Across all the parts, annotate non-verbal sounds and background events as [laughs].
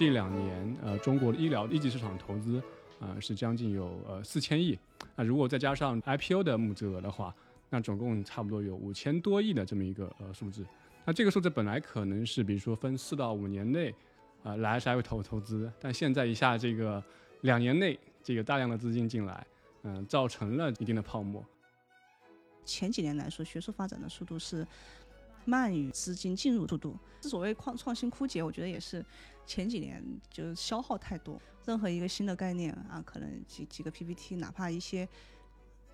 这两年呃中国的医疗一级市场投资啊是将近有呃四千亿，那如果再加上 IPO 的募资额的话，那总共差不多有五千多亿的这么一个呃数字。那这个数字本来可能是比如说分四到五年内啊来 SI 投投资，但现在一下这个两年内这个大量的资金进来，嗯，造成了一定的泡沫。前几年来说，学术发展的速度是慢于资金进入速度。所谓创创新枯竭，我觉得也是前几年就是消耗太多。任何一个新的概念啊，可能几几个 PPT，哪怕一些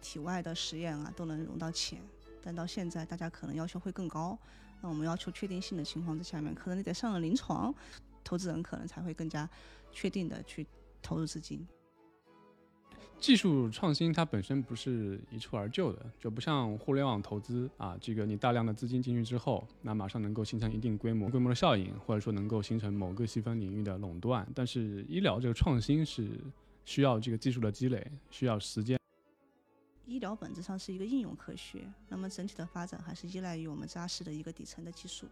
体外的实验啊，都能融到钱。但到现在，大家可能要求会更高。那我们要求确定性的情况之下面，可能你得上了临床，投资人可能才会更加确定的去投入资金。技术创新它本身不是一蹴而就的，就不像互联网投资啊，这个你大量的资金进去之后，那马上能够形成一定规模、规模的效应，或者说能够形成某个细分领域的垄断。但是医疗这个创新是需要这个技术的积累，需要时间。医疗本质上是一个应用科学，那么整体的发展还是依赖于我们扎实的一个底层的技术。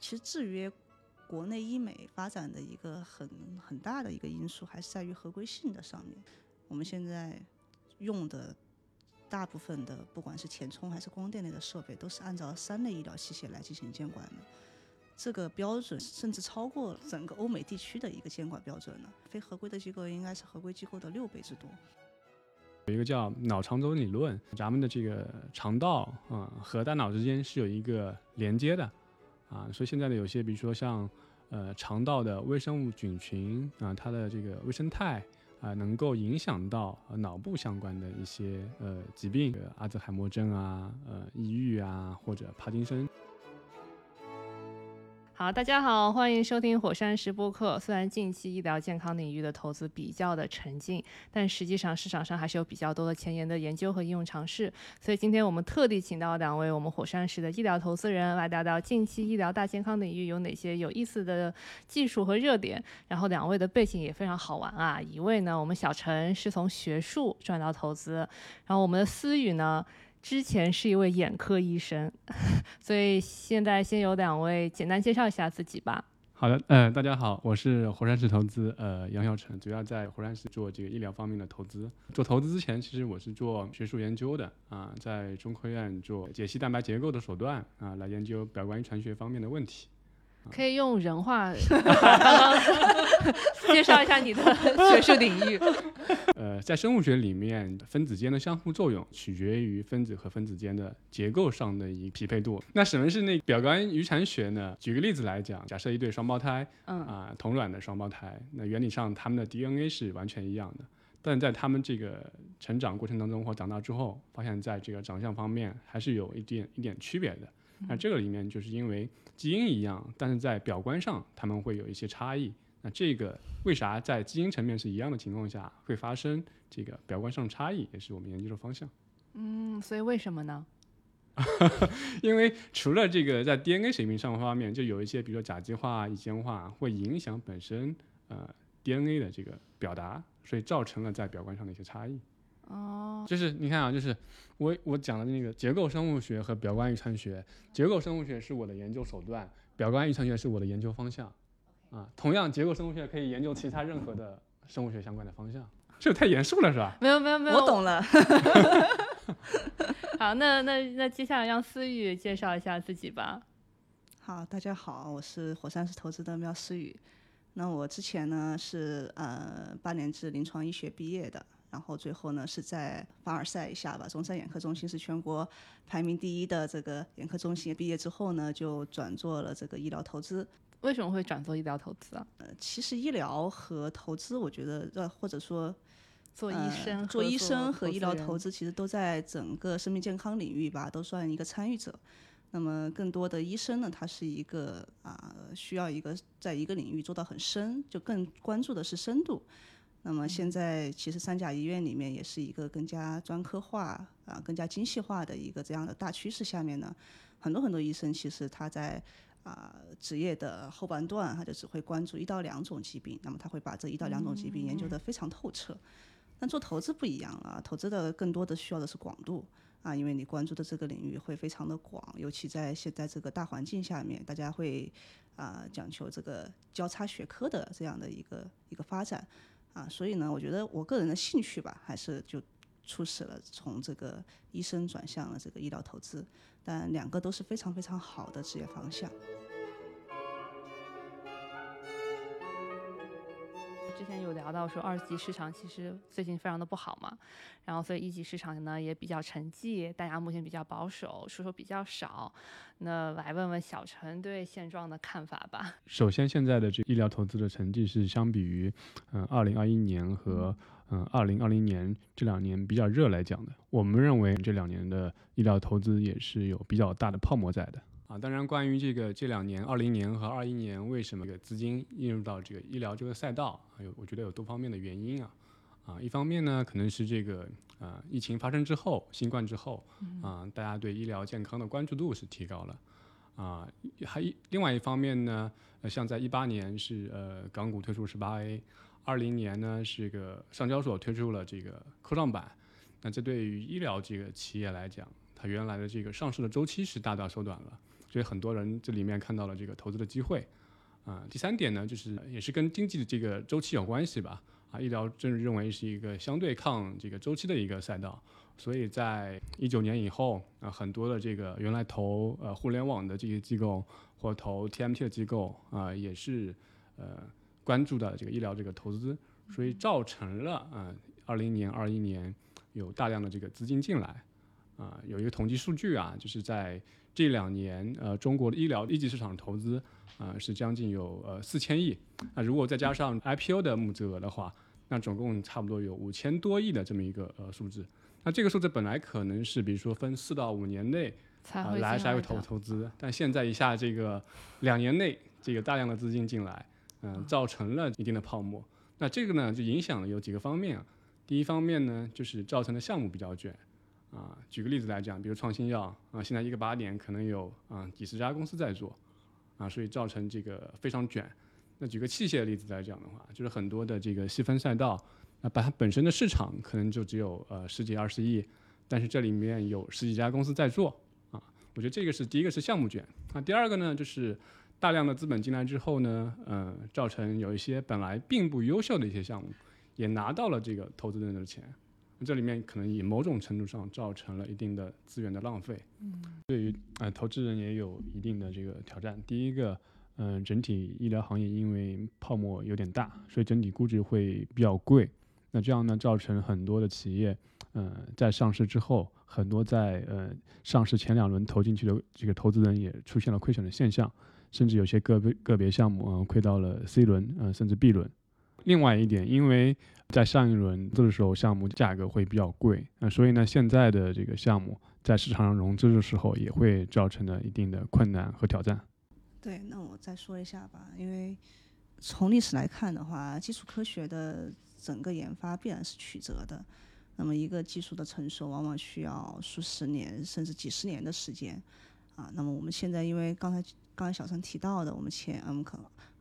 其实制约。国内医美发展的一个很很大的一个因素，还是在于合规性的上面。我们现在用的大部分的，不管是填充还是光电类的设备，都是按照三类医疗器械来进行监管的。这个标准甚至超过整个欧美地区的一个监管标准了。非合规的机构应该是合规机构的六倍之多。有一个叫脑肠轴理论，咱们的这个肠道啊和大脑之间是有一个连接的。啊，所以现在呢有些，比如说像，呃，肠道的微生物菌群啊，它的这个微生态啊，能够影响到脑部相关的一些呃疾病，阿兹海默症啊，呃，抑郁啊，或者帕金森。好，大家好，欢迎收听火山石播客。虽然近期医疗健康领域的投资比较的沉静，但实际上市场上还是有比较多的前沿的研究和应用尝试。所以今天我们特地请到两位我们火山石的医疗投资人来聊聊近期医疗大健康领域有哪些有意思的技术和热点。然后两位的背景也非常好玩啊，一位呢，我们小陈是从学术转到投资，然后我们的思雨呢。之前是一位眼科医生，[laughs] 所以现在先由两位简单介绍一下自己吧。好的，呃，大家好，我是火山石投资，呃，杨晓晨，主要在火山石做这个医疗方面的投资。做投资之前，其实我是做学术研究的啊，在中科院做解析蛋白结构的手段啊，来研究表观遗传学方面的问题。可以用人话介绍一下你的 [laughs] 学术领域。[laughs] 呃，在生物学里面，分子间的相互作用取决于分子和分子间的结构上的一匹配度。那什么是那表观遗传学呢？举个例子来讲，假设一对双胞胎，嗯啊，同卵的双胞胎，那原理上他们的 DNA 是完全一样的，但在他们这个成长过程当中或长大之后，发现在这个长相方面还是有一点一点区别的。那这个里面就是因为基因一样，但是在表观上他们会有一些差异。那这个为啥在基因层面是一样的情况下会发生这个表观上差异，也是我们研究的方向。嗯，所以为什么呢？[laughs] 因为除了这个在 DNA 水平上方面，就有一些比如说甲基化、乙酰化会影响本身呃 DNA 的这个表达，所以造成了在表观上的一些差异。哦，就是你看啊，就是我我讲的那个结构生物学和表观遗传学，结构生物学是我的研究手段，表观遗传学是我的研究方向，啊，同样结构生物学可以研究其他任何的生物学相关的方向，这太严肃了是吧？没有没有没有，我懂了。[laughs] 好，那那那接下来让思雨介绍一下自己吧。好，大家好，我是火山石投资的苗思雨，那我之前呢是呃八年制临床医学毕业的。然后最后呢，是在凡尔赛一下吧，中山眼科中心是全国排名第一的这个眼科中心。毕业之后呢，就转做了这个医疗投资。为什么会转做医疗投资啊？呃，其实医疗和投资，我觉得呃，或者说做医生、做医生和医疗投资，其实都在整个生命健康领域吧，都算一个参与者。那么更多的医生呢，他是一个啊，需要一个在一个领域做到很深，就更关注的是深度。那么现在其实三甲医院里面也是一个更加专科化啊、更加精细化的一个这样的大趋势下面呢，很多很多医生其实他在啊职业的后半段，他就只会关注一到两种疾病，那么他会把这一到两种疾病研究得非常透彻。但做投资不一样啊，投资的更多的需要的是广度。啊，因为你关注的这个领域会非常的广，尤其在现在这个大环境下面，大家会啊讲求这个交叉学科的这样的一个一个发展啊，所以呢，我觉得我个人的兴趣吧，还是就促使了从这个医生转向了这个医疗投资，但两个都是非常非常好的职业方向。之前有聊到说二级市场其实最近非常的不好嘛，然后所以一级市场呢也比较沉寂，大家目前比较保守，出手比较少。那来问问小陈对现状的看法吧。首先，现在的这医疗投资的成绩是相比于嗯二零二一年和嗯二零二零年这两年比较热来讲的，我们认为这两年的医疗投资也是有比较大的泡沫在的。啊，当然，关于这个这两年，二零年和二一年，为什么这个资金进入到这个医疗这个赛道，还有我觉得有多方面的原因啊。啊，一方面呢，可能是这个啊，疫情发生之后，新冠之后，啊，大家对医疗健康的关注度是提高了。啊，还一另外一方面呢，呃，像在一八年是呃港股推出十八 A，二零年呢是个上交所推出了这个科创板，那这对于医疗这个企业来讲，它原来的这个上市的周期是大大缩短了。所以很多人这里面看到了这个投资的机会，啊，第三点呢，就是也是跟经济的这个周期有关系吧，啊，医疗正认为是一个相对抗这个周期的一个赛道，所以在一九年以后，啊，很多的这个原来投呃互联网的这些机构或投 TMT 的机构啊，也是呃关注的这个医疗这个投资，所以造成了啊，二零年、二一年有大量的这个资金进来，啊，有一个统计数据啊，就是在这两年，呃，中国的医疗一级市场投资，啊，是将近有呃四千亿。那如果再加上 IPO 的募资额的话，那总共差不多有五千多亿的这么一个呃数字。那这个数字本来可能是，比如说分四到五年内啊来才会投投资，但现在一下这个两年内这个大量的资金进来，嗯，造成了一定的泡沫。那这个呢，就影响了有几个方面啊。第一方面呢，就是造成的项目比较卷。啊，举个例子来讲，比如创新药啊，现在一个靶点可能有啊几十家公司在做，啊，所以造成这个非常卷。那举个器械的例子来讲的话，就是很多的这个细分赛道，那把它本身的市场可能就只有呃十几二十亿，但是这里面有十几家公司在做，啊，我觉得这个是第一个是项目卷。那第二个呢，就是大量的资本进来之后呢，嗯，造成有一些本来并不优秀的一些项目，也拿到了这个投资人的钱。这里面可能以某种程度上造成了一定的资源的浪费，嗯，对于呃投资人也有一定的这个挑战。第一个，嗯，整体医疗行业因为泡沫有点大，所以整体估值会比较贵。那这样呢，造成很多的企业，嗯，在上市之后，很多在呃上市前两轮投进去的这个投资人也出现了亏损的现象，甚至有些个别个别项目啊亏到了 C 轮，呃，甚至 B 轮。另外一点，因为在上一轮的时候，项目价格会比较贵，那所以呢，现在的这个项目在市场上融资的时候，也会造成了一定的困难和挑战。对，那我再说一下吧，因为从历史来看的话，基础科学的整个研发必然是曲折的，那么一个技术的成熟，往往需要数十年甚至几十年的时间啊。那么我们现在，因为刚才刚才小陈提到的，我们前 M 可。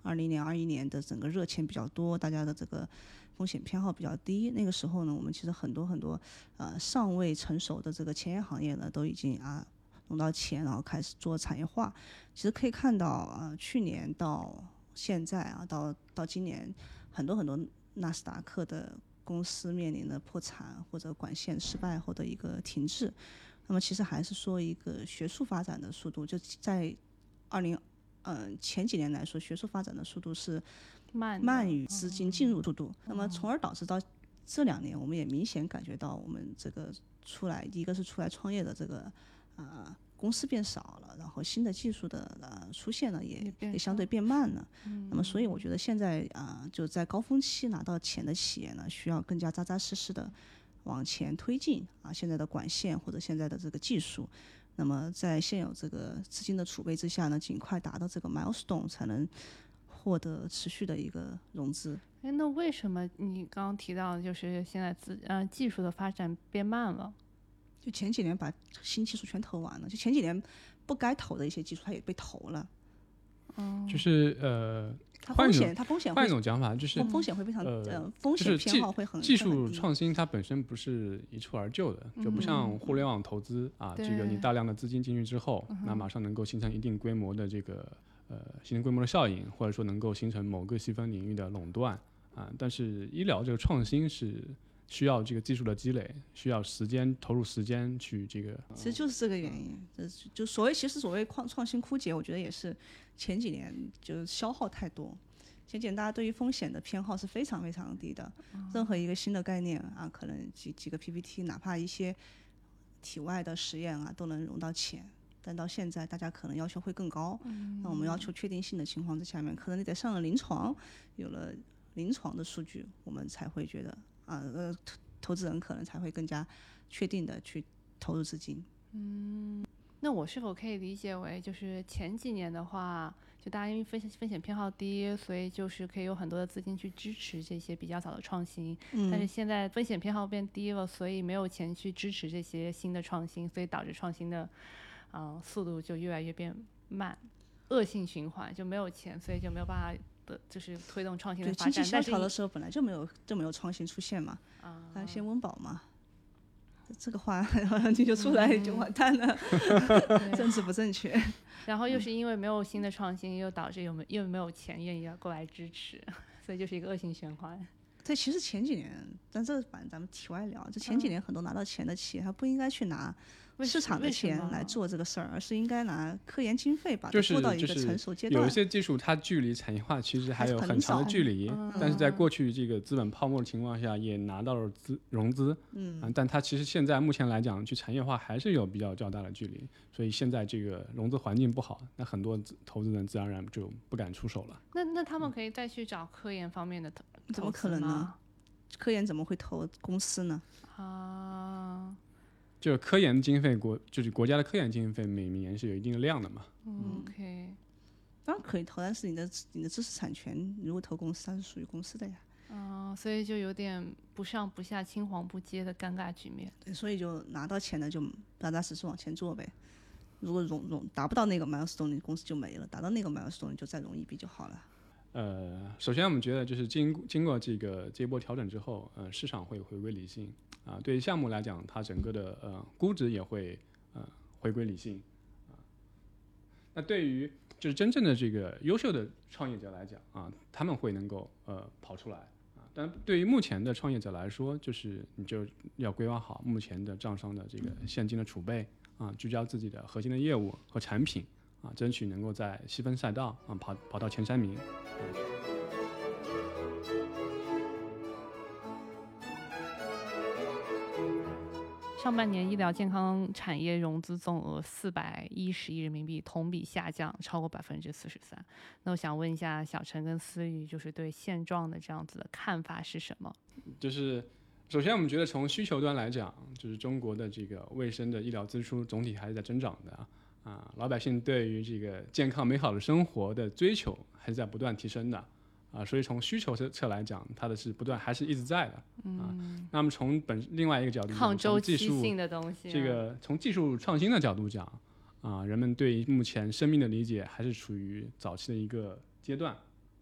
二零年、二一年的整个热钱比较多，大家的这个风险偏好比较低。那个时候呢，我们其实很多很多呃尚未成熟的这个前沿行业呢，都已经啊融到钱，然后开始做产业化。其实可以看到啊，去年到现在啊，到到今年，很多很多纳斯达克的公司面临的破产或者管线失败后的一个停滞。那么其实还是说一个学术发展的速度，就在二零。嗯，前几年来说，学术发展的速度是慢慢于资金进入速度，那么从而导致到这两年，我们也明显感觉到我们这个出来，一个是出来创业的这个啊公司变少了，然后新的技术的呃出现呢也也相对变慢了。那么所以我觉得现在啊就在高峰期拿到钱的企业呢，需要更加扎扎实实的往前推进啊现在的管线或者现在的这个技术。那么在现有这个资金的储备之下呢，尽快达到这个 milestone，才能获得持续的一个融资。哎，那为什么你刚刚提到就是现在资呃技术的发展变慢了？就前几年把新技术全投完了，就前几年不该投的一些技术，它也被投了。嗯，就是呃，它风险它风险换一种讲法就是风风险会非常呃呃风险偏好会很技术创新它本身不是一蹴而就的，就不像互联网投资啊，这个你大量的资金进去之后，那马上能够形成一定规模的这个呃形成规模的效应，或者说能够形成某个细分领域的垄断啊。但是医疗这个创新是需要这个技术的积累，需要时间投入时间去这个其实就是这个原因，这是就所谓其实所谓创创新枯竭，我觉得也是前几年就是消耗太多。前几年大家对于风险的偏好是非常非常低的，任何一个新的概念啊，可能几几个 PPT，哪怕一些体外的实验啊，都能融到钱。但到现在，大家可能要求会更高。那我们要求确定性的情况之下面，可能你得上了临床，有了临床的数据，我们才会觉得啊，呃，投投资人可能才会更加确定的去投入资金。嗯那我是否可以理解为，就是前几年的话，就大家因为风险风险偏好低，所以就是可以有很多的资金去支持这些比较早的创新。嗯但是现在风险偏好变低了，所以没有钱去支持这些新的创新，所以导致创新的，呃，速度就越来越变慢，恶性循环，就没有钱，所以就没有办法的，就是推动创新，的发经济展。但是萧条的时候本来就没有就没有创新出现嘛，啊，还先温饱嘛。这个话 [laughs] 你就出来就完蛋了，[laughs] 政治不正确。然后又是因为没有新的创新，又导致有没又没有钱愿意要过来支持，所以就是一个恶性循环。对，其实前几年，但这反正咱们题外聊，就前几年很多拿到钱的企业，他不应该去拿市场的钱来做这个事儿，而是应该拿科研经费把它就是做到一个就是成熟阶段有一。些技术它距离产业化其实还有很长的距离，但是在嗯过去这个资本泡沫的情况下，也拿到了资融资，嗯啊，但它其实现在目前来讲，去产业化还是有比较较大的距离，所以现在这个融资环境不好，那很多投资人自然而然就不敢出手了。那那他们可以再去找科研方面的投，怎么投资吗可能呢？科研怎么会投公司呢？啊，就是科研经费国，就是国家的科研经费每年是有一定的量的嘛。嗯 OK，当然可以投，但是你的你的知识产权，如果投公司，它是属于公司的呀。啊，所以就有点不上不下、青黄不接的尴尬局面。对，所以就拿到钱的就踏踏实实往前做呗。如果融融达不到那个 milestone，你公司就没了；达到那个 milestone，你就再融一笔就好了。呃，首先我们觉得就是经经过这个这一波调整之后，呃，市场会回归理性啊、对于项目来讲，它整个的呃估值也会呃回归理性啊、那对于就是真正的这个优秀的创业者来讲啊，他们会能够呃跑出来啊。但对于目前的创业者来说，就是你就要规划好目前的账上的这个现金的储备啊，聚焦自己的核心的业务和产品啊，争取能够在细分赛道啊跑跑到前三名。上半年医疗健康产业融资总额四百一十亿人民币，同比下降超过百分之四十三。那我想问一下小陈跟思雨，就是对现状的这样子的看法是什么？就是首先我们觉得从需求端来讲，就是中国的这个卫生的医疗支出总体还是在增长的啊啊，老百姓对于这个健康美好的生活的追求还是在不断提升的啊，所以从需求侧侧来讲，它的是不断还是一直在的啊。那么从本另外一个角度讲，抗周从技术期性的东西啊、这个从技术创新的角度讲啊，人们对于目前生命的理解还是处于早期的一个阶段。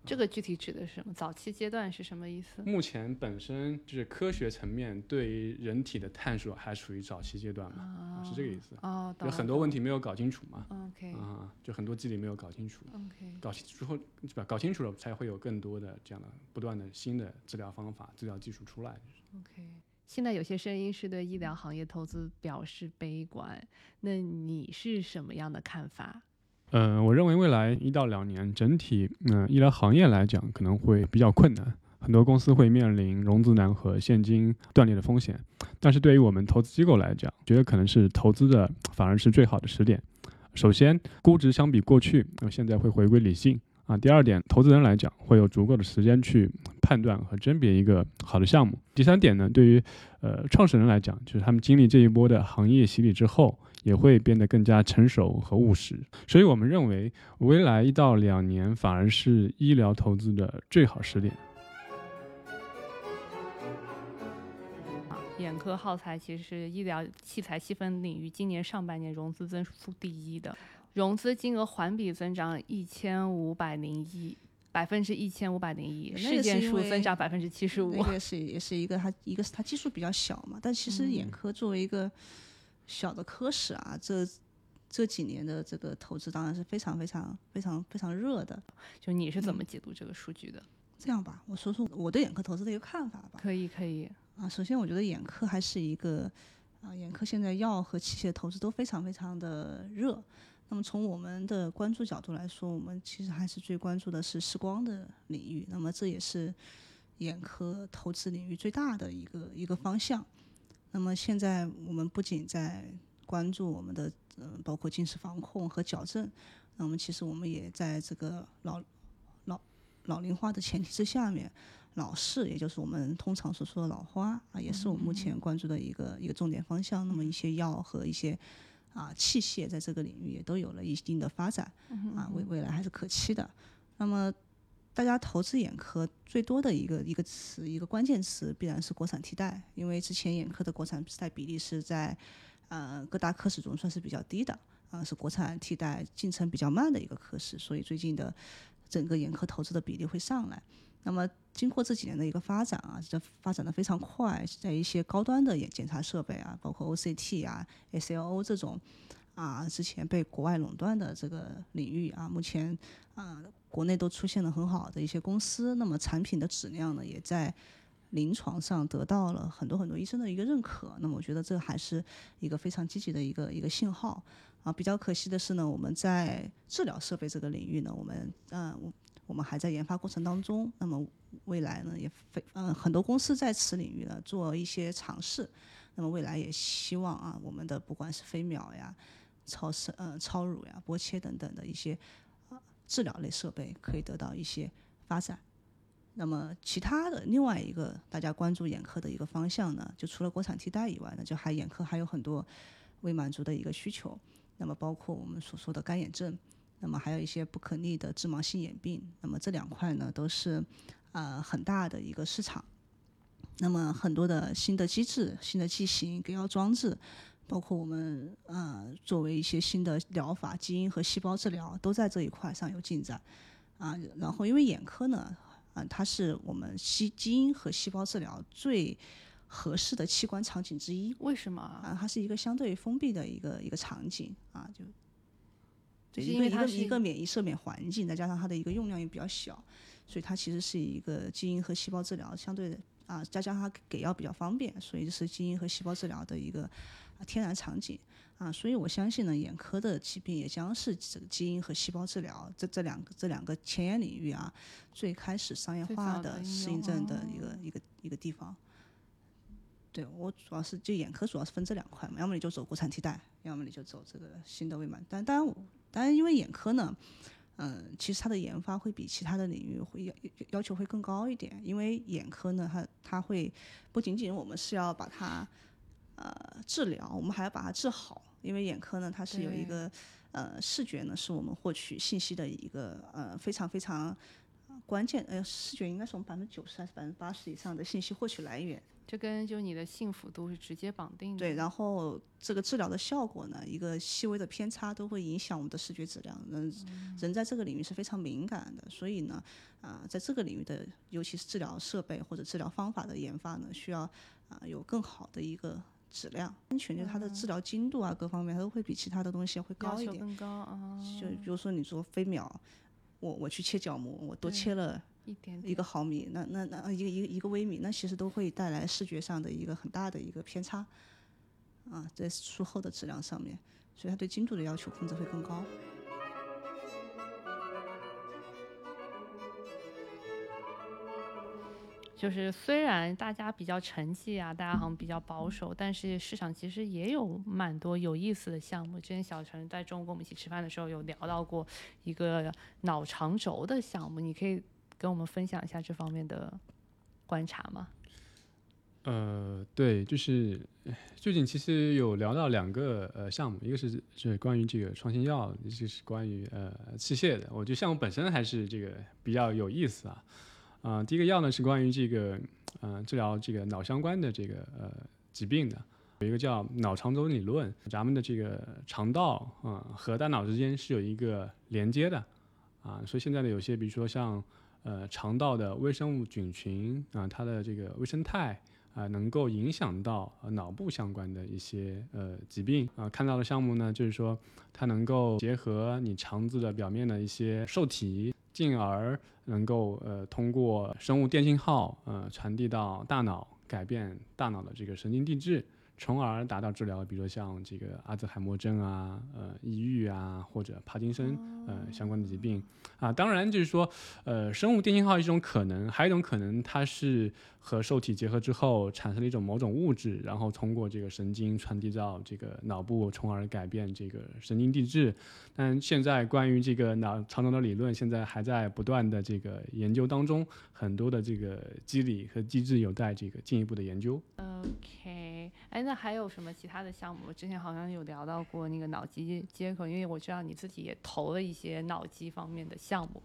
这个具体指的是什么？早期阶段是什么意思？目前本身就是科学层面对于人体的探索还处于早期阶段嘛，是这个意思。哦，有很多问题没有搞清楚嘛，OK 啊，就很多机理没有搞清楚，OK，搞清楚后，是吧？搞清楚了才会有更多的这样的不断的新的治疗方法、治疗技术出来。OK，现在有些声音是对医疗行业投资表示悲观，那你是什么样的看法？呃，我认为未来一到两年，整体嗯、医疗行业来讲可能会比较困难，很多公司会面临融资难和现金断裂的风险。但是对于我们投资机构来讲，觉得可能是投资的反而是最好的时点。首先，估值相比过去，呃、现在会回归理性啊。第二点，投资人来讲会有足够的时间去判断和甄别一个好的项目。第三点呢，对于呃创始人来讲，就是他们经历这一波的行业洗礼之后，也会变得更加成熟和务实。所以我们认为，未来一到两年反而是医疗投资的最好时点。啊，眼科耗材其实是医疗器材细分领域今年上半年融资增速第一的，融资金额环比增长一千五百零一，百分之一千五百零一，事件数增长百分之七十五那。个是也是一个它一个是它基数比较小嘛，但其实眼嗯科作为一个小的科室啊，这这几年的这个投资当然是非常非常非常非常热的。就你是怎嗯么解读这个数据的？这样吧，我说说我对眼科投资的一个看法吧。可以，可以。啊，首先我觉得眼科还是一个啊，眼科现在药和器械投资都非常非常的热。那么从我们的关注角度来说，我们其实还是最关注的是视光的领域。那么这也是眼科投资领域最大的一个一个方向。那么现在我们不仅在关注我们的嗯、呃包括近视防控和矫正，那么其实我们也在这个老老老龄化的前提之下面。老视，也就是我们通常所说的老花啊，也是我们目前关注的一个一个重点方向。那么一些药和一些啊器械在这个领域也都有了一定的发展啊，未未来还是可期的。那么大家投资眼科最多的一个一个词，一个关键词必然是国产替代，因为之前眼科的国产替代比例是在呃各大科室中算是比较低的啊，是国产替代进程比较慢的一个科室，所以最近的整个眼科投资的比例会上来。那么经过这几年的一个发展啊，这发展的非常快，在一些高端的眼检查设备啊，包括 OCT 啊、SLO 这种啊，之前被国外垄断的这个领域啊，目前啊国内都出现了很好的一些公司，那么产品的质量呢，也在临床上得到了很多很多医生的一个认可。那么我觉得这还是一个非常积极的一个一个信号啊。比较可惜的是呢，我们在治疗设备这个领域呢，我们嗯、我我们还在研发过程当中。那么未来呢，也非嗯、很多公司在此领域呢做一些尝试。那么未来也希望啊，我们的不管是飞秒呀、超声呃超乳呀、波切等等的一些治疗类设备可以得到一些发展。那么其他的另外一个大家关注眼科的一个方向呢，就除了国产替代以外呢，就还眼科还有很多未满足的一个需求。那么包括我们所说的干眼症，那么还有一些不可逆的致盲性眼病，那么这两块呢都是呃很大的一个市场。那么很多的新的机制、新的剂型、给药装置，包括我们呃作为一些新的疗法、基因和细胞治疗，都在这一块上有进展啊。然后因为眼科呢，啊它是我们基基因和细胞治疗最合适的器官场景之一。为什么啊？啊，它是一个相对封闭的一个一个场景啊，就因为它是一个免疫赦免环境，再加上它的一个用量也比较小，所以它其实是一个基因和细胞治疗相对的啊，再加上它给药比较方便，所以是基因和细胞治疗的一个啊天然场景啊，所以我相信呢，眼科的疾病也将是这个基因和细胞治疗这这两个这两个前沿领域啊，最开始商业化的适应症的一个一个一个地方。对我主要是就眼科主要是分这两块嘛，要么你就走国产替代，要么你就走这个新的未满。但当然我，当然因为眼科呢，嗯、其实它的研发会比其他的领域会要要求会更高一点，因为眼科呢，它它会不仅仅我们是要把它呃治疗，我们还要把它治好，因为眼科呢它是有一个呃视觉呢是我们获取信息的一个呃非常非常。关键呃，视觉应该是我们百分之九十还是百分之八十以上的信息获取来源，这跟就你的幸福度是直接绑定的。对，然后这个治疗的效果呢，一个细微的偏差都会影响我们的视觉质量。人人在这个领域是非常敏感的，所以呢，啊、在这个领域的，尤其是治疗设备或者治疗方法的研发呢，需要啊、有更好的一个质量、安全，就是它的治疗精度啊各方面，它都会比其他的东西会高一点。求更高啊，就比如说你做飞秒，我我去切角膜，我多切了一点一个毫米，那那那一个一个一个微米，那其实都会带来视觉上的一个很大的一个偏差，啊，在术后的质量上面，所以它对精度的要求控制会更高。就是虽然大家比较沉寂啊，大家好像比较保守，但是市场其实也有蛮多有意思的项目。之前小陈在中午跟我们一起吃饭的时候有聊到过一个脑肠轴的项目，你可以跟我们分享一下这方面的观察吗？呃，对，就是最近其实有聊到两个呃项目，一个是是关于这个创新药，一个是关于呃器械的。我觉得项目本身还是这个比较有意思啊。啊、第一个药呢是关于这个呃治疗这个脑相关的这个呃疾病的，有一个叫脑肠轴理论，咱们的这个肠道啊、和大脑之间是有一个连接的啊，所以现在的有些，比如说像呃肠道的微生物菌群啊，它的这个微生态啊，能够影响到脑部相关的一些呃疾病啊。看到的项目呢，就是说它能够结合你肠子的表面的一些受体，进而能够呃通过生物电信号呃传递到大脑，改变大脑的这个神经递质。从而达到治疗，比如说像这个阿兹海默症啊、呃抑郁啊，或者帕金森呃相关的疾病啊。当然，就是说，呃，生物电信号一种可能，还有一种可能，它是和受体结合之后产生了一种某种物质，然后通过这个神经传递到这个脑部，从而改变这个神经递质。但现在关于这个脑肠道的理论，现在还在不断的这个研究当中，很多的这个机理和机制有待这个进一步的研究。OK，哎，那还有什么其他的项目？之前好像有聊到过那个脑机接口，因为我知道你自己也投了一些脑机方面的项目。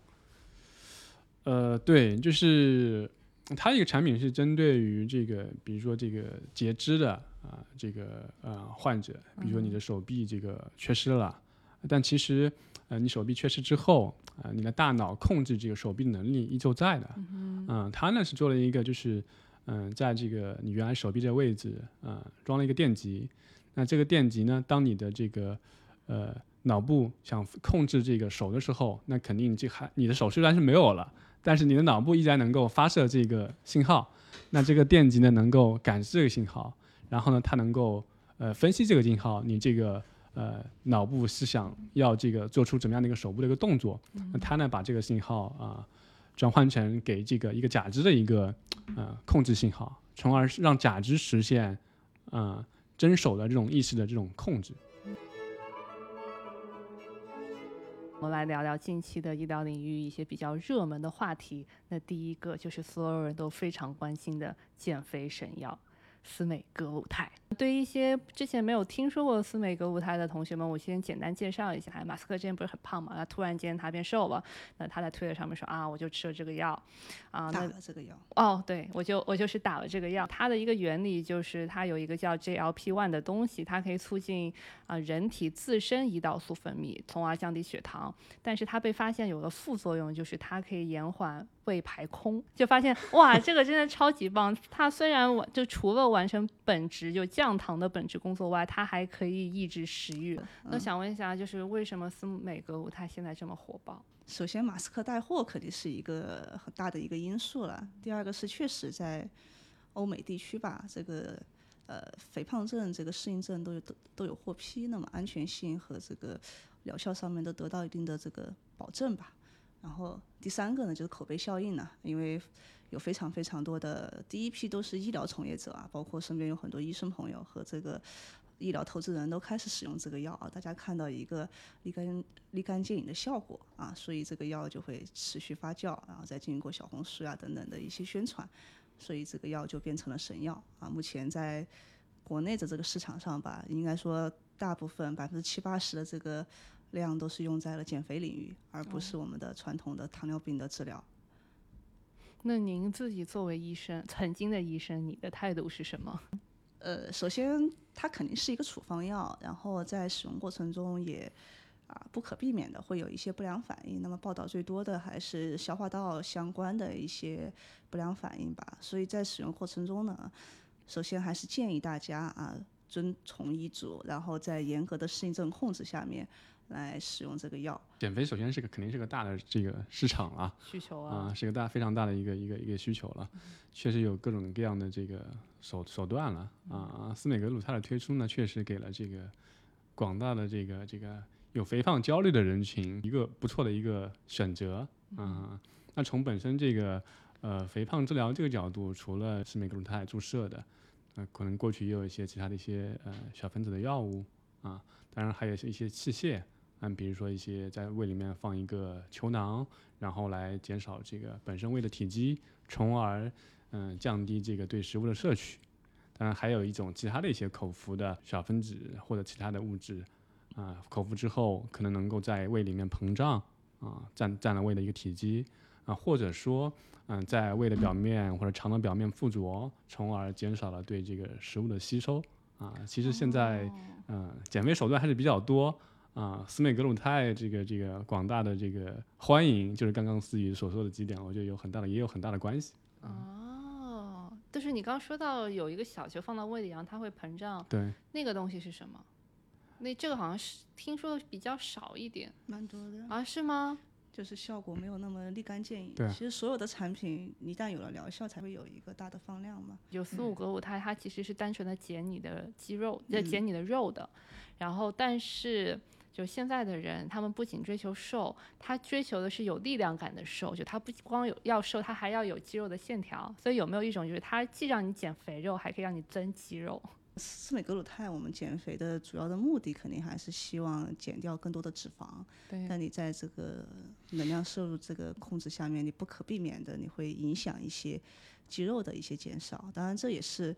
呃，对，就是它一个产品是针对于这个，比如说这个截肢的啊，这个呃患者，比如说你的手臂这个缺失了，但其实呃你手臂缺失之后啊，你的大脑控制这个手臂的能力依旧在的。嗯，它呢是做了一个就是。嗯，在这个你原来手臂这个位置，啊，装了一个电极。那这个电极呢，当你的这个呃脑部想控制这个手的时候，那肯定这还你的手虽然是没有了，但是你的脑部依然能够发射这个信号。那这个电极呢，能够感知这个信号，然后呢，它能够呃分析这个信号，你这个呃脑部是想要这个做出怎么样的一个手部的一个动作。那它呢，把这个信号啊。转换成给这个一个假肢的一个呃控制信号，从而让假肢实现呃真手的这种意识的这种控制。我们来聊聊近期的医疗领域一些比较热门的话题。那第一个就是所有人都非常关心的减肥神药。思美格舞台，对于一些之前没有听说过斯美格舞台的同学们，我先简单介绍一下。马斯克之前不是很胖嘛，那突然间他变瘦了，那他在推特上面说啊，我就吃了这个药，啊，打了这个药。哦，对，我就我就是打了这个药。它的一个原理就是它有一个叫 GLP-1 的东西，它可以促进啊人体自身胰岛素分泌，从而降低血糖。但是它被发现有个副作用，就是它可以延缓。胃排空，就发现哇，这个真的超级棒。它虽然完，就除了完成本职就降糖的本职工作外，它还可以抑制食欲。那想问一下，就是为什么斯美格舞它现在这么火爆？首先，马斯克带货肯定是一个很大的一个因素了。第二个是确实在欧美地区吧，这个呃肥胖症、这个适应症都有都都有获批，那么安全性和这个疗效上面都得到一定的这个保证吧。然后第三个呢，就是口碑效应呢，因为有非常非常多的第一批都是医疗从业者啊，包括身边有很多医生朋友和这个医疗投资人都开始使用这个药啊，大家看到一个立竿立竿见影的效果啊，所以这个药就会持续发酵，然后再经过小红书啊等等的一些宣传，所以这个药就变成了神药啊。目前在国内的这个市场上吧，应该说大部分百分之七八十的这个。量都是用在了减肥领域，而不是我们的传统的糖尿病的治疗。那您自己作为医生，曾经的医生，你的态度是什么？呃，首先它肯定是一个处方药，然后在使用过程中也啊不可避免的会有一些不良反应。那么报道最多的还是消化道相关的一些不良反应吧。所以在使用过程中呢，首先还是建议大家啊遵从医嘱，然后在严格的适应症控制下面。来使用这个药，减肥首先是个肯定是个大的这个市场啊，需求啊，啊是个大非常大的一个一个一个需求了，确实有各种各样的这个手手段了啊。斯美格鲁肽的推出呢，确实给了这个广大的这个这个有肥胖焦虑的人群一个不错的一个选择啊。那从本身这个呃肥胖治疗这个角度，除了斯美格鲁肽注射的，呃可能过去也有一些其他的一些呃小分子的药物啊，当然还有一些器械。嗯，比如说一些在胃里面放一个球囊，然后来减少这个本身胃的体积，从而嗯降低这个对食物的摄取。当然还有一种其他的一些口服的小分子或者其他的物质，啊，口服之后可能能够在胃里面膨胀，啊，占占了胃的一个体积，啊，或者说嗯在胃的表面或者肠的表面附着，从而减少了对这个食物的吸收。啊，其实现在嗯减肥手段还是比较多。啊，斯美格鲁肽这个这个广大的这个欢迎，就是刚刚思雨所说的几点，我觉得有很大的也有很大的关系。哦，就是你刚刚说到有一个小球放到胃里，然后它会膨胀，对，那个东西是什么？那这个好像是听说比较少一点蛮多的。啊，是吗？就是效果没有那么立竿见影。对其实所有的产品一旦有了疗效，才会有一个大的放量嘛。有斯五格鲁肽，它其实是单纯的减你的肌肉，呃，减你的肉的。然后，但是就现在的人，他们不仅追求瘦，他追求的是有力量感的瘦，就他不光有要瘦，他还要有肌肉的线条。所以有没有一种，就是它既让你减肥肉，还可以让你增肌肉？斯美格鲁肽，我们减肥的主要的目的肯定还是希望减掉更多的脂肪。对，但你在这个能量摄入这个控制下面，你不可避免的你会影响一些肌肉的一些减少。当然，这也是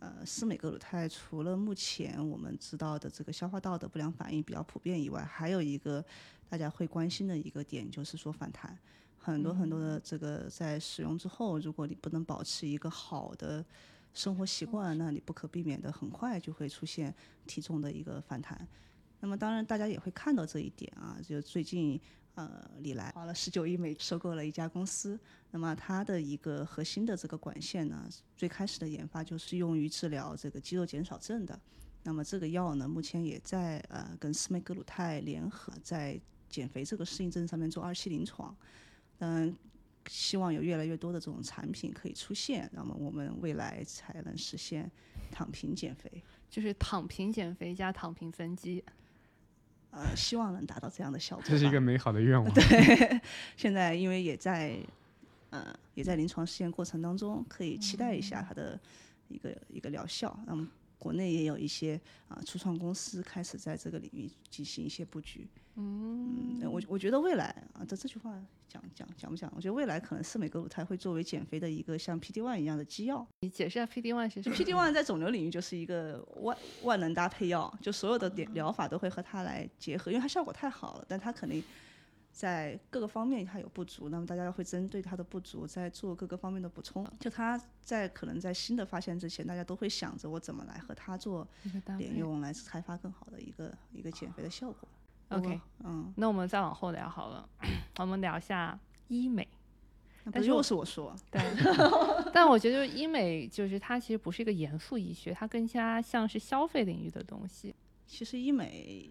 呃斯美格鲁肽除了目前我们知道的这个消化道的不良反应比较普遍以外，还有一个大家会关心的一个点就是说反弹。很多很多的这个在使用之后，如果你不能保持一个好的生活习惯，那你不可避免的很快就会出现体重的一个反弹。那么当然，大家也会看到这一点啊，就最近呃，李来花了十九亿美收购了一家公司，那么它的一个核心的这个管线呢，最开始的研发就是用于治疗这个肌肉减少症的。那么这个药呢，目前也在呃跟斯美格鲁肽联合，在减肥这个适应症上面做二期临床。嗯，希望有越来越多的这种产品可以出现，那么我们未来才能实现躺平减肥。就是躺平减肥加躺平增肌。呃，希望能达到这样的效果。这是一个美好的愿望。[laughs] 对，[laughs] 现在因为也在，呃，也在临床试验过程当中，可以期待一下它的一个一个疗效。那么国内也有一些啊、初创公司开始在这个领域进行一些布局。嗯，我我觉得未来啊，这这句话讲讲讲不讲？我觉得未来可能是美格鲁肽会作为减肥的一个像 PD one 一样的基药。你解释一下 PD one 是什么 PD one 在肿瘤领域就是一个万万能搭配药，就所有的疗疗法都会和它来结合，因为它效果太好了，但它肯定在各个方面它有不足，那么大家会针对它的不足在做各个方面的补充。就它在可能在新的发现之前，大家都会想着我怎么来和它做联用，来开发更好的一个一个减肥的效果。OK，嗯，那我们再往后聊好了，我们聊一下医美。那又但是我是我说，对，[laughs] 但我觉得医美就是它其实不是一个严肃医学，它更加像是消费领域的东西。其实医美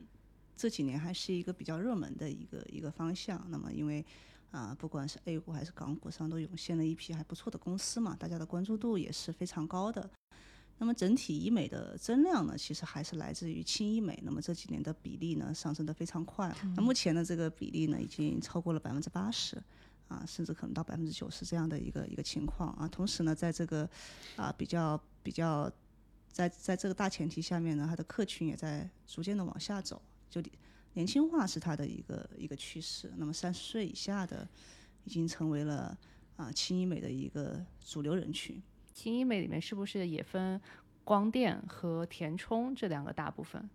这几年还是一个比较热门的一个一个方向。那么因为啊、不管是 A 股还是港股上都涌现了一批还不错的公司嘛，大家的关注度也是非常高的。那么整体医美的增量呢，其实还是来自于轻医美。那么这几年的比例呢，上升的非常快。那目前的这个比例呢，已经超过了百分之八十。啊，甚至可能到百分之九十这样的一个一个情况啊。同时呢，在这个啊比较比较在在这个大前提下面呢，它的客群也在逐渐的往下走，就年轻化是它的一个一个趋势。那么三十岁以下的已经成为了啊轻医美的一个主流人群。轻医美里面是不是也分光电和填充这两个大部分？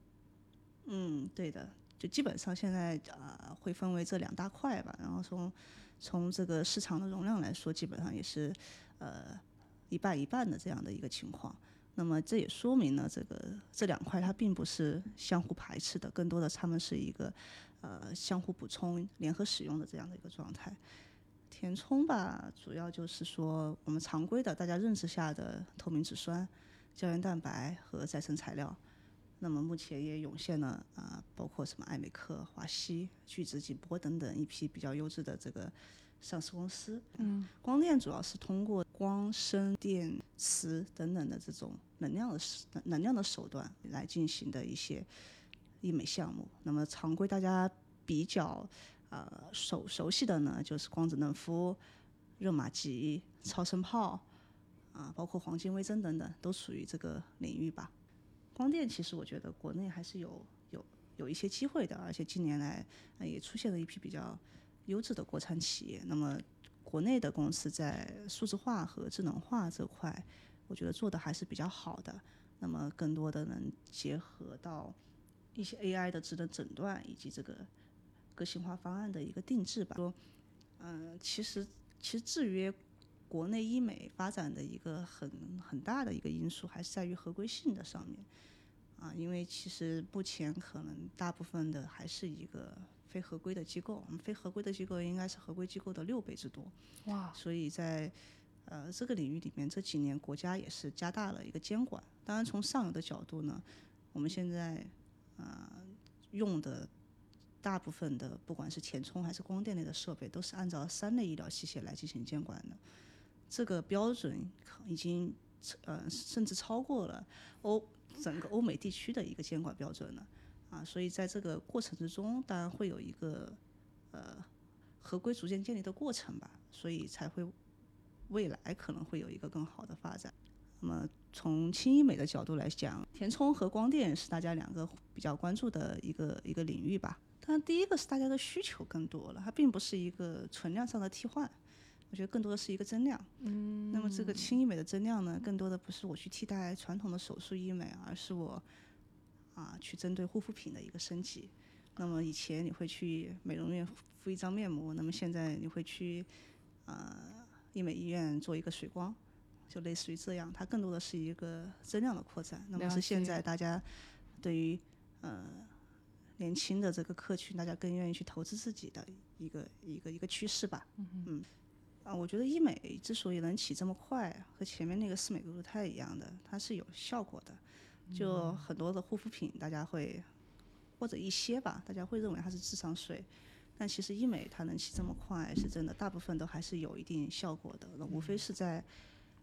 嗯，对的，就基本上现在呃会分为这两大块吧。然后从从这个市场的容量来说，基本上也是呃一半一半的这样的一个情况。那么这也说明了这个这两块它并不是相互排斥的，更多的它们是一个呃相互补充、联合使用的这样的一个状态。填充吧，主要就是说我们常规的大家认识下的透明质酸、胶原蛋白和再生材料。那么目前也涌现了啊、包括什么爱美克、华西、聚酯锦波等等一批比较优质的这个上市公司。嗯，光电主要是通过光、声、电、磁等等的这种能量的能能量的手段来进行的一些医美项目。那么常规大家比较呃熟熟悉的呢，就是光子嫩肤、热玛吉、超声炮啊，包括黄金微针等等，都属于这个领域吧。光电其实我觉得国内还是有有有一些机会的，而且近年来呃也出现了一批比较优质的国产企业。那么国内的公司在数字化和智能化这块，我觉得做的还是比较好的。那么更多的能结合到一些 AI 的智能诊断以及这个个性化方案的一个定制吧。说，嗯、其实其实制约国内医美发展的一个很很大的一个因素，还是在于合规性的上面。啊，因为其实目前可能大部分的还是一个非合规的机构，我们非合规的机构应该是合规机构的六倍之多。哇，所以在呃这个领域里面，这几年国家也是加大了一个监管。当然，从上游的角度呢，我们现在呃用的大部分的不管是填充还是光电类的设备，都是按照三类医疗器械来进行监管的。这个标准已经呃甚至超过了欧整个欧美地区的一个监管标准了啊，所以在这个过程之中，当然会有一个呃合规逐渐建立的过程吧，所以才会未来可能会有一个更好的发展。那么从轻医美的角度来讲，填充和光电是大家两个比较关注的一个一个领域吧。当然，第一个是大家的需求更多了，它并不是一个存量上的替换。我觉得更多的是一个增量。嗯。那么这个轻医美的增量呢，更多的不是我去替代传统的手术医美，而是我啊去针对护肤品的一个升级。那么以前你会去美容院敷一张面膜，那么现在你会去呃医美医院做一个水光，就类似于这样。它更多的是一个增量的扩展。那么是现在大家对于呃年轻的这个客群，大家更愿意去投资自己的一个一个一个趋势吧。嗯。啊，我觉得医美之所以能起这么快，和前面那个四美不太一样的，它是有效果的。就很多的护肤品，大家会或者一些吧，大家会认为它是智商税，但其实医美它能起这么快，是真的，大部分都还是有一定效果的。那无非是在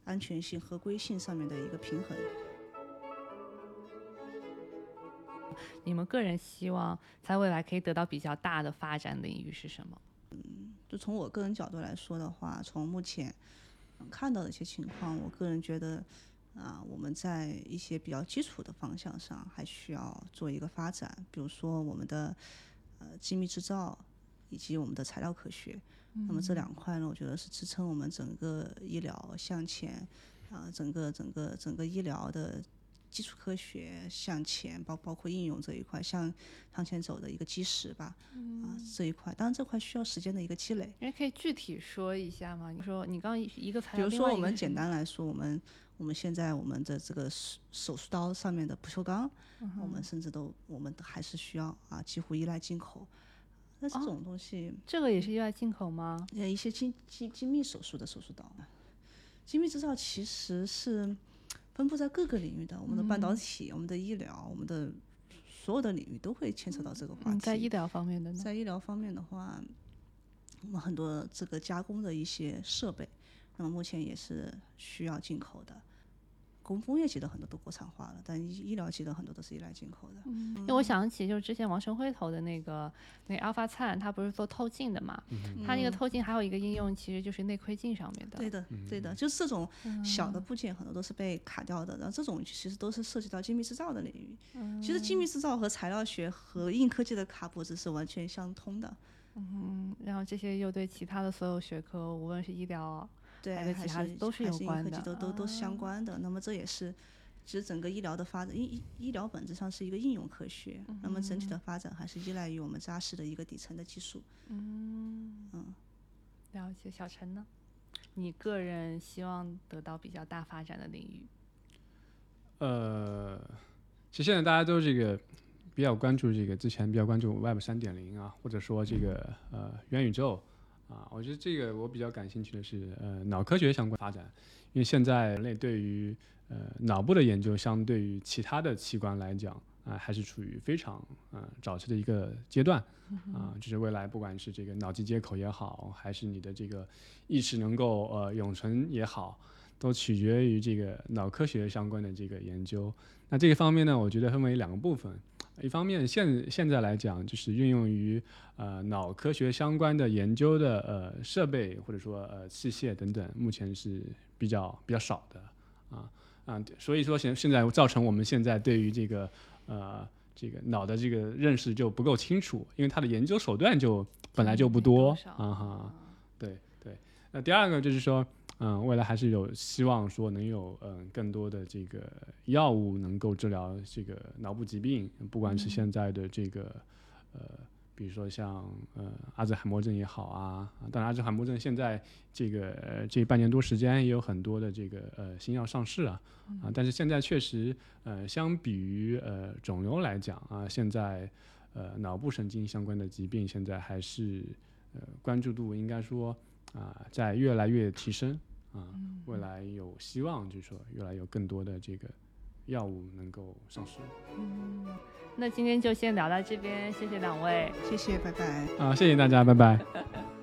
安全性、合规性上面的一个平衡。你们个人希望在未来可以得到比较大的发展领域是什么？嗯就从我个人角度来说的话，从目前看到的一些情况，我个人觉得啊，我们在一些比较基础的方向上还需要做一个发展，比如说我们的呃精密制造以及我们的材料科学。那么这两块呢，我觉得是支撑我们整个医疗向前啊，整个整个整个医疗的。基础科学向前，包包括应用这一块，向向前走的一个基石吧。啊，这一块，当然这块需要时间的一个积累。可以具体说一下吗？你说你刚一个材料，比如说我们简单来说，我们我们现在我们的这个手手术刀上面的不锈钢，我们甚至都我们还是需要啊，几乎依赖进口。那这种东西，这个也是依赖进口吗？呃，一些精精精密手术的手术刀，精密制造其实是。分布在各个领域的，我们的半导体、我们的医疗、我们的所有的领域都会牵扯到这个话题。在医疗方面的，在医疗方面的话，我们很多这个加工的一些设备，那么目前也是需要进口的。工工业级的很多都国产化了，但医医疗级的很多都是依赖进口的。嗯，因为我想起就是之前王晨辉投的那个那 Alpha 灿，他不是做透镜的嘛？嗯，他那个透镜还有一个应用，其实就是内窥镜上面的。对的，对的，就是这种小的部件很多都是被卡掉的，然后这种其实都是涉及到精密制造的领域。嗯，其实精密制造和材料学和硬科技的卡脖子是完全相通的。嗯，然后这些又对其他的所有学科，无论是医疗。对，还是都是有关的，都都都是相关的。那么这也是，其实整个医疗的发展，医医医疗本质上是一个应用科学。那么整体的发展还是依赖于我们扎实的一个底层的技术。嗯嗯，了解。小陈呢？你个人希望得到比较大发展的领域？呃，其实现在大家都这个比较关注这个，之前比较关注 Web 三点零啊，或者说这个呃元宇宙。啊，我觉得这个我比较感兴趣的是，呃，脑科学相关发展，因为现在人类对于呃脑部的研究，相对于其他的器官来讲，啊，还是处于非常呃早期的一个阶段，啊，就是未来不管是这个脑机接口也好，还是你的这个意识能够呃永存也好，都取决于这个脑科学相关的这个研究。那这个方面呢，我觉得分为两个部分。一方面，现现在来讲，就是运用于呃脑科学相关的研究的呃设备或者说呃器械等等，目前是比较比较少的啊啊，所以说现现在造成我们现在对于这个呃这个脑的这个认识就不够清楚，因为它的研究手段就本来就不多啊哈，对对。那第二个就是说。嗯，未来还是有希望说能有嗯更多的这个药物能够治疗这个脑部疾病，不管是现在的这个呃比如说像呃阿兹海默症也好啊，啊当然阿兹海默症现在这个、呃、这半年多时间也有很多的这个呃新药上市啊，啊，但是现在确实呃相比于呃肿瘤来讲啊，现在呃脑部神经相关的疾病现在还是呃关注度应该说啊在越来越提升啊，未来有希望就是说越来有更多的这个药物能够上市那今天就先聊到这边，谢谢两位。谢谢，拜拜。啊，谢谢大家，拜拜。[laughs]